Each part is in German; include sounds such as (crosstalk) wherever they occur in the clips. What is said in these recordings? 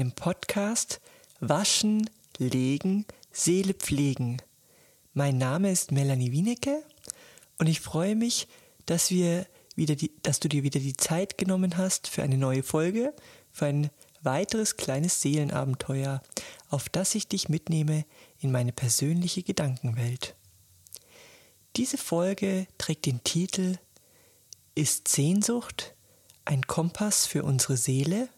meinem Podcast Waschen, Legen, Seele pflegen. Mein Name ist Melanie Wienecke und ich freue mich, dass wir wieder die, dass du dir wieder die Zeit genommen hast für eine neue Folge, für ein weiteres kleines Seelenabenteuer, auf das ich dich mitnehme in meine persönliche Gedankenwelt. Diese Folge trägt den Titel Ist Sehnsucht ein Kompass für unsere Seele?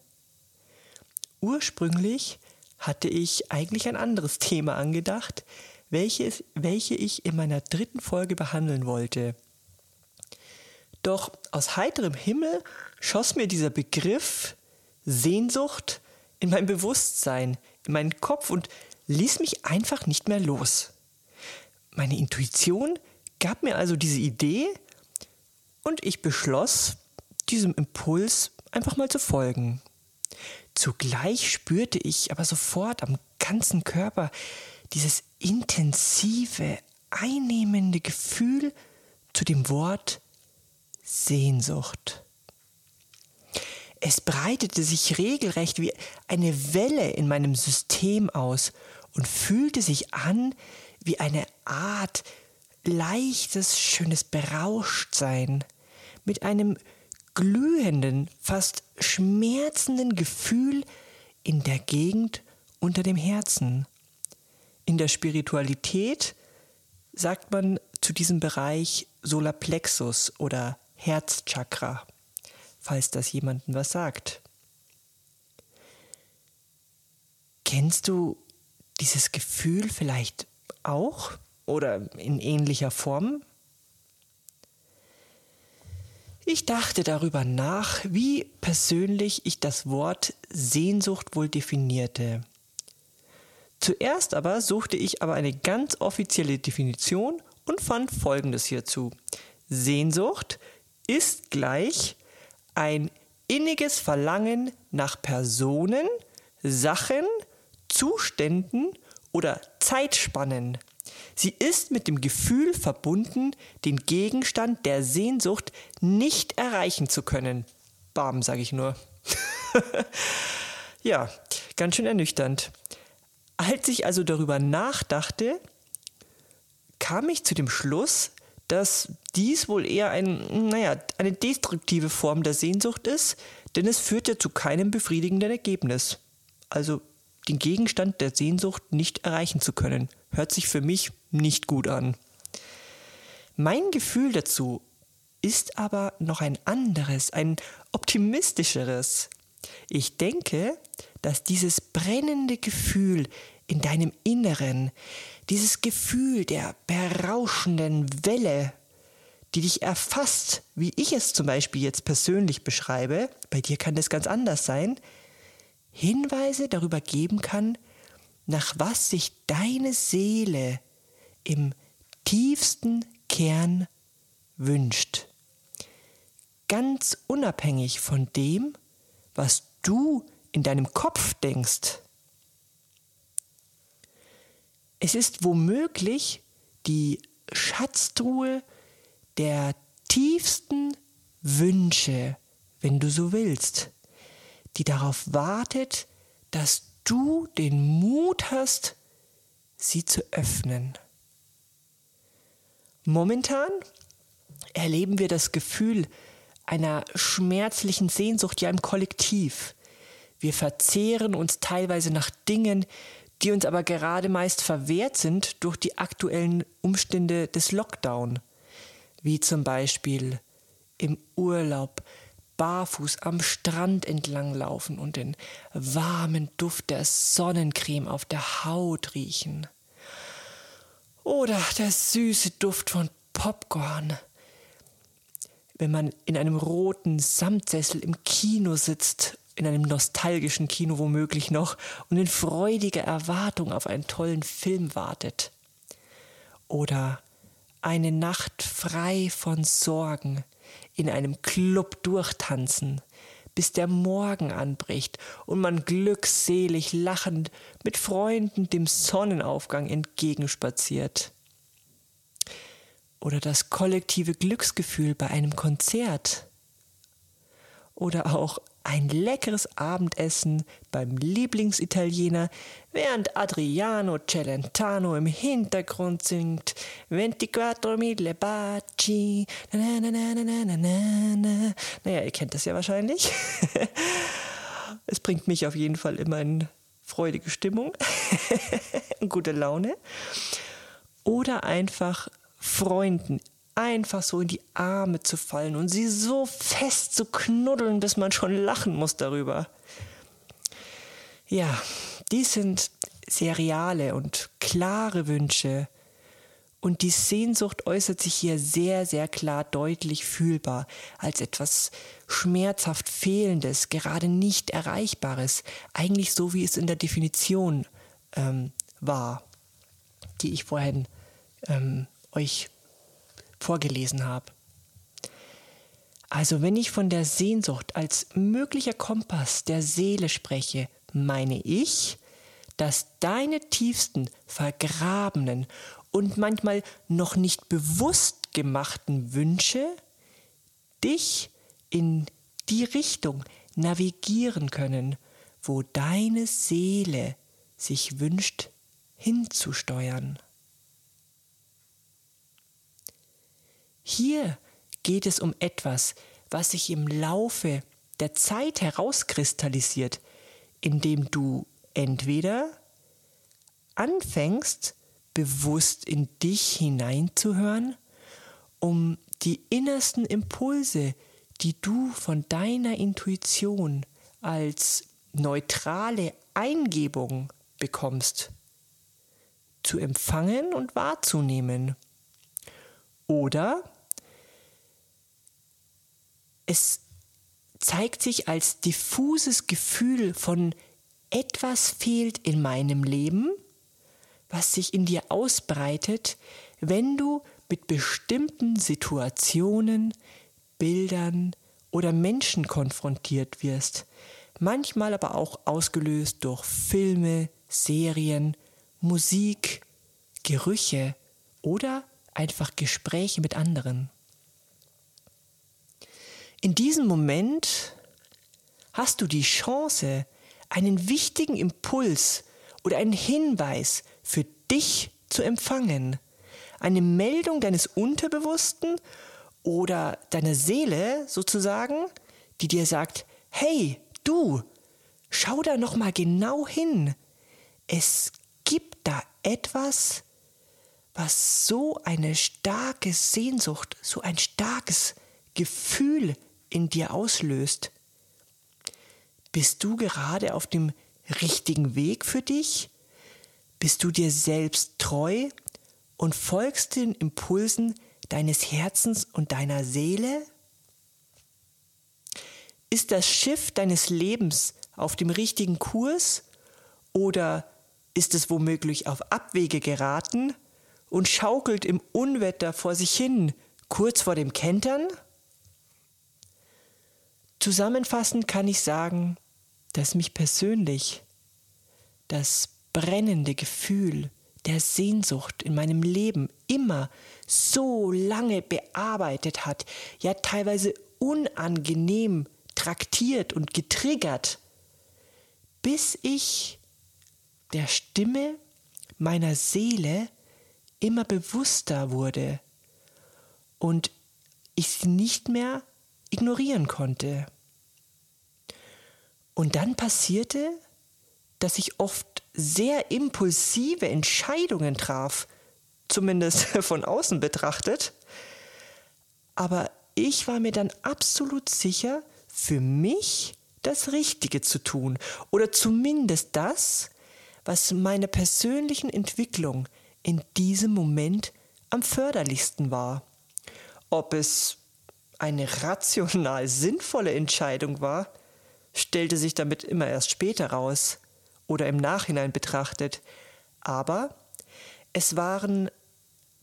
Ursprünglich hatte ich eigentlich ein anderes Thema angedacht, welches, welche ich in meiner dritten Folge behandeln wollte. Doch aus heiterem Himmel schoss mir dieser Begriff Sehnsucht in mein Bewusstsein, in meinen Kopf und ließ mich einfach nicht mehr los. Meine Intuition gab mir also diese Idee und ich beschloss, diesem Impuls einfach mal zu folgen. Zugleich spürte ich aber sofort am ganzen Körper dieses intensive, einnehmende Gefühl zu dem Wort Sehnsucht. Es breitete sich regelrecht wie eine Welle in meinem System aus und fühlte sich an wie eine Art leichtes, schönes Berauschtsein mit einem glühenden, fast schmerzenden Gefühl in der Gegend unter dem Herzen. In der Spiritualität sagt man zu diesem Bereich Solarplexus oder Herzchakra, falls das jemandem was sagt. Kennst du dieses Gefühl vielleicht auch oder in ähnlicher Form? Ich dachte darüber nach, wie persönlich ich das Wort Sehnsucht wohl definierte. Zuerst aber suchte ich aber eine ganz offizielle Definition und fand Folgendes hierzu. Sehnsucht ist gleich ein inniges Verlangen nach Personen, Sachen, Zuständen oder Zeitspannen, Sie ist mit dem Gefühl verbunden, den Gegenstand der Sehnsucht nicht erreichen zu können. Bam, sage ich nur. (laughs) ja, ganz schön ernüchternd. Als ich also darüber nachdachte, kam ich zu dem Schluss, dass dies wohl eher ein, naja, eine destruktive Form der Sehnsucht ist, denn es führt ja zu keinem befriedigenden Ergebnis. Also den Gegenstand der Sehnsucht nicht erreichen zu können. Hört sich für mich nicht gut an. Mein Gefühl dazu ist aber noch ein anderes, ein optimistischeres. Ich denke, dass dieses brennende Gefühl in deinem Inneren, dieses Gefühl der berauschenden Welle, die dich erfasst, wie ich es zum Beispiel jetzt persönlich beschreibe, bei dir kann das ganz anders sein, Hinweise darüber geben kann, nach was sich deine Seele im tiefsten Kern wünscht. Ganz unabhängig von dem, was du in deinem Kopf denkst. Es ist womöglich die Schatztruhe der tiefsten Wünsche, wenn du so willst die darauf wartet, dass du den Mut hast, sie zu öffnen. Momentan erleben wir das Gefühl einer schmerzlichen Sehnsucht ja im Kollektiv. Wir verzehren uns teilweise nach Dingen, die uns aber gerade meist verwehrt sind durch die aktuellen Umstände des Lockdown, wie zum Beispiel im Urlaub barfuß am Strand entlang laufen und den warmen Duft der Sonnencreme auf der Haut riechen. Oder der süße Duft von Popcorn. Wenn man in einem roten Samtsessel im Kino sitzt, in einem nostalgischen Kino womöglich noch, und in freudiger Erwartung auf einen tollen Film wartet. Oder eine Nacht frei von Sorgen, in einem Club durchtanzen, bis der Morgen anbricht und man glückselig lachend mit Freunden dem Sonnenaufgang entgegenspaziert. Oder das kollektive Glücksgefühl bei einem Konzert. Oder auch ein leckeres Abendessen beim Lieblingsitaliener, während Adriano Celentano im Hintergrund singt Ventiquattro mille baci. Na, na, na, na, na, na, na. Naja, ihr kennt das ja wahrscheinlich. (laughs) es bringt mich auf jeden Fall immer in freudige Stimmung, (laughs) gute Laune. Oder einfach Freunden einfach so in die Arme zu fallen und sie so fest zu knuddeln, dass man schon lachen muss darüber. Ja, dies sind sehr reale und klare Wünsche. Und die Sehnsucht äußert sich hier sehr, sehr klar deutlich fühlbar als etwas schmerzhaft Fehlendes, gerade nicht Erreichbares, eigentlich so wie es in der Definition ähm, war, die ich vorhin ähm, euch vorgelesen habe. Also wenn ich von der Sehnsucht als möglicher Kompass der Seele spreche, meine ich, dass deine tiefsten, vergrabenen und manchmal noch nicht bewusst gemachten Wünsche dich in die Richtung navigieren können, wo deine Seele sich wünscht hinzusteuern. Hier geht es um etwas, was sich im Laufe der Zeit herauskristallisiert, indem du entweder anfängst, bewusst in dich hineinzuhören, um die innersten Impulse, die du von deiner Intuition als neutrale Eingebung bekommst, zu empfangen und wahrzunehmen. Oder es zeigt sich als diffuses Gefühl von etwas fehlt in meinem Leben, was sich in dir ausbreitet, wenn du mit bestimmten Situationen, Bildern oder Menschen konfrontiert wirst, manchmal aber auch ausgelöst durch Filme, Serien, Musik, Gerüche oder einfach Gespräche mit anderen. In diesem Moment hast du die Chance, einen wichtigen Impuls oder einen Hinweis für dich zu empfangen. Eine Meldung deines Unterbewussten oder deiner Seele sozusagen, die dir sagt, hey, du, schau da noch mal genau hin. Es gibt da etwas, was so eine starke Sehnsucht, so ein starkes Gefühl in dir auslöst. Bist du gerade auf dem richtigen Weg für dich? Bist du dir selbst treu und folgst den Impulsen deines Herzens und deiner Seele? Ist das Schiff deines Lebens auf dem richtigen Kurs oder ist es womöglich auf Abwege geraten und schaukelt im Unwetter vor sich hin, kurz vor dem Kentern? Zusammenfassend kann ich sagen, dass mich persönlich das brennende Gefühl der Sehnsucht in meinem Leben immer so lange bearbeitet hat, ja teilweise unangenehm traktiert und getriggert, bis ich der Stimme meiner Seele immer bewusster wurde und ich sie nicht mehr ignorieren konnte. Und dann passierte, dass ich oft sehr impulsive Entscheidungen traf, zumindest (laughs) von außen betrachtet. Aber ich war mir dann absolut sicher, für mich das Richtige zu tun oder zumindest das, was meiner persönlichen Entwicklung in diesem Moment am förderlichsten war. Ob es eine rational sinnvolle Entscheidung war, stellte sich damit immer erst später raus oder im Nachhinein betrachtet, aber es waren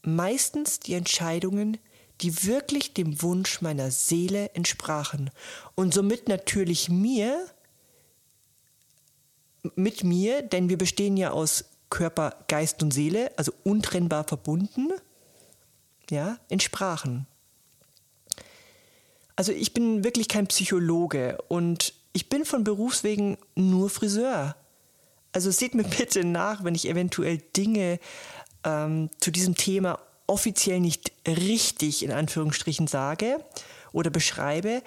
meistens die Entscheidungen, die wirklich dem Wunsch meiner Seele entsprachen und somit natürlich mir, mit mir, denn wir bestehen ja aus Körper, Geist und Seele, also untrennbar verbunden, ja, entsprachen. Also ich bin wirklich kein Psychologe und ich bin von Berufswegen nur Friseur. Also seht mir bitte nach, wenn ich eventuell Dinge ähm, zu diesem Thema offiziell nicht richtig in Anführungsstrichen sage oder beschreibe,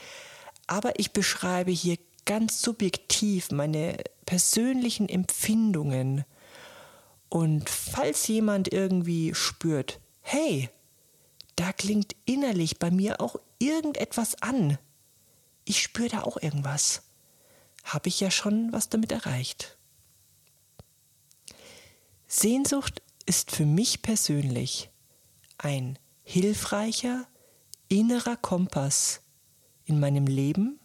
aber ich beschreibe hier ganz subjektiv meine persönlichen Empfindungen. Und falls jemand irgendwie spürt, hey, da klingt innerlich bei mir auch irgendetwas an, ich spüre da auch irgendwas, habe ich ja schon was damit erreicht. Sehnsucht ist für mich persönlich ein hilfreicher innerer Kompass in meinem Leben,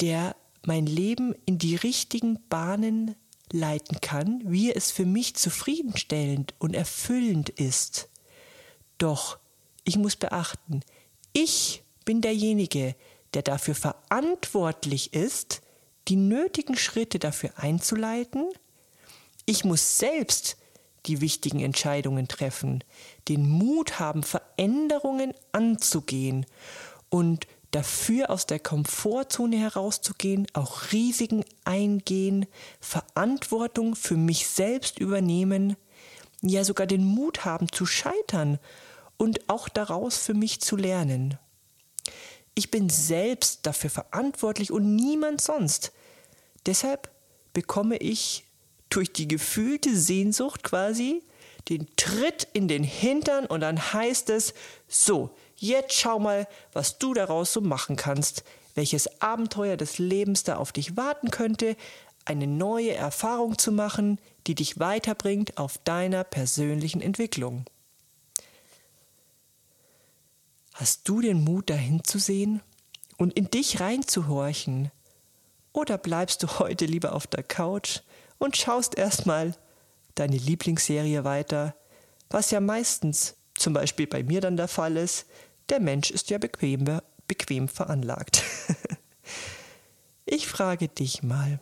der mein Leben in die richtigen Bahnen leiten kann, wie es für mich zufriedenstellend und erfüllend ist. Doch ich muss beachten, ich bin derjenige, der dafür verantwortlich ist, die nötigen Schritte dafür einzuleiten. Ich muss selbst die wichtigen Entscheidungen treffen, den Mut haben, Veränderungen anzugehen und dafür aus der Komfortzone herauszugehen, auch Risiken eingehen, Verantwortung für mich selbst übernehmen, ja sogar den Mut haben zu scheitern und auch daraus für mich zu lernen. Ich bin selbst dafür verantwortlich und niemand sonst. Deshalb bekomme ich durch die gefühlte Sehnsucht quasi den Tritt in den Hintern und dann heißt es, so, jetzt schau mal, was du daraus so machen kannst, welches Abenteuer des Lebens da auf dich warten könnte, eine neue Erfahrung zu machen, die dich weiterbringt auf deiner persönlichen Entwicklung. Hast du den Mut, dahin zu sehen und in dich reinzuhorchen? Oder bleibst du heute lieber auf der Couch und schaust erstmal deine Lieblingsserie weiter, was ja meistens zum Beispiel bei mir dann der Fall ist, der Mensch ist ja bequem, bequem veranlagt. (laughs) ich frage dich mal,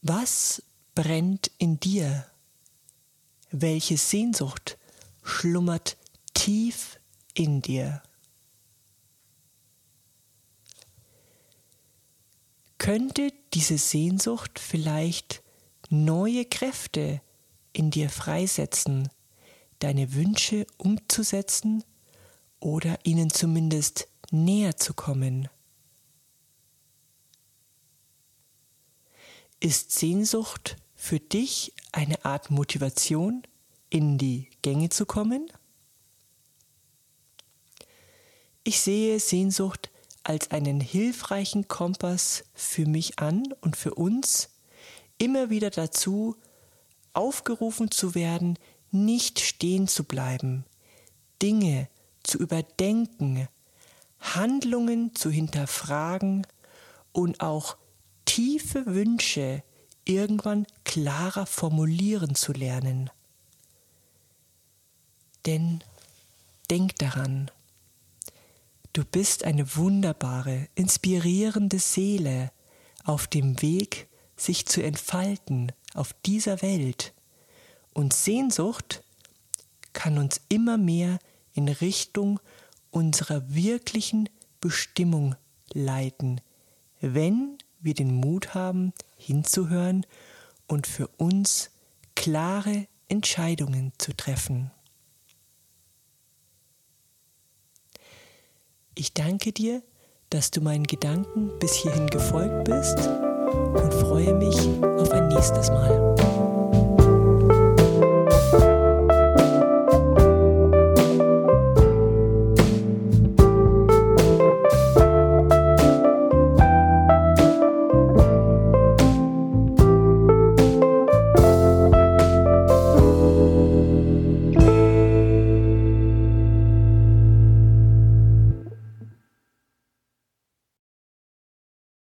was brennt in dir? Welche Sehnsucht schlummert tief in dir. Könnte diese Sehnsucht vielleicht neue Kräfte in dir freisetzen, deine Wünsche umzusetzen oder ihnen zumindest näher zu kommen? Ist Sehnsucht für dich eine Art Motivation, in die Gänge zu kommen? Ich sehe Sehnsucht als einen hilfreichen Kompass für mich an und für uns, immer wieder dazu aufgerufen zu werden, nicht stehen zu bleiben, Dinge zu überdenken, Handlungen zu hinterfragen und auch tiefe Wünsche irgendwann klarer formulieren zu lernen. Denn denk daran, Du bist eine wunderbare, inspirierende Seele auf dem Weg, sich zu entfalten auf dieser Welt. Und Sehnsucht kann uns immer mehr in Richtung unserer wirklichen Bestimmung leiten, wenn wir den Mut haben, hinzuhören und für uns klare Entscheidungen zu treffen. Ich danke dir, dass du meinen Gedanken bis hierhin gefolgt bist und freue mich auf ein nächstes Mal.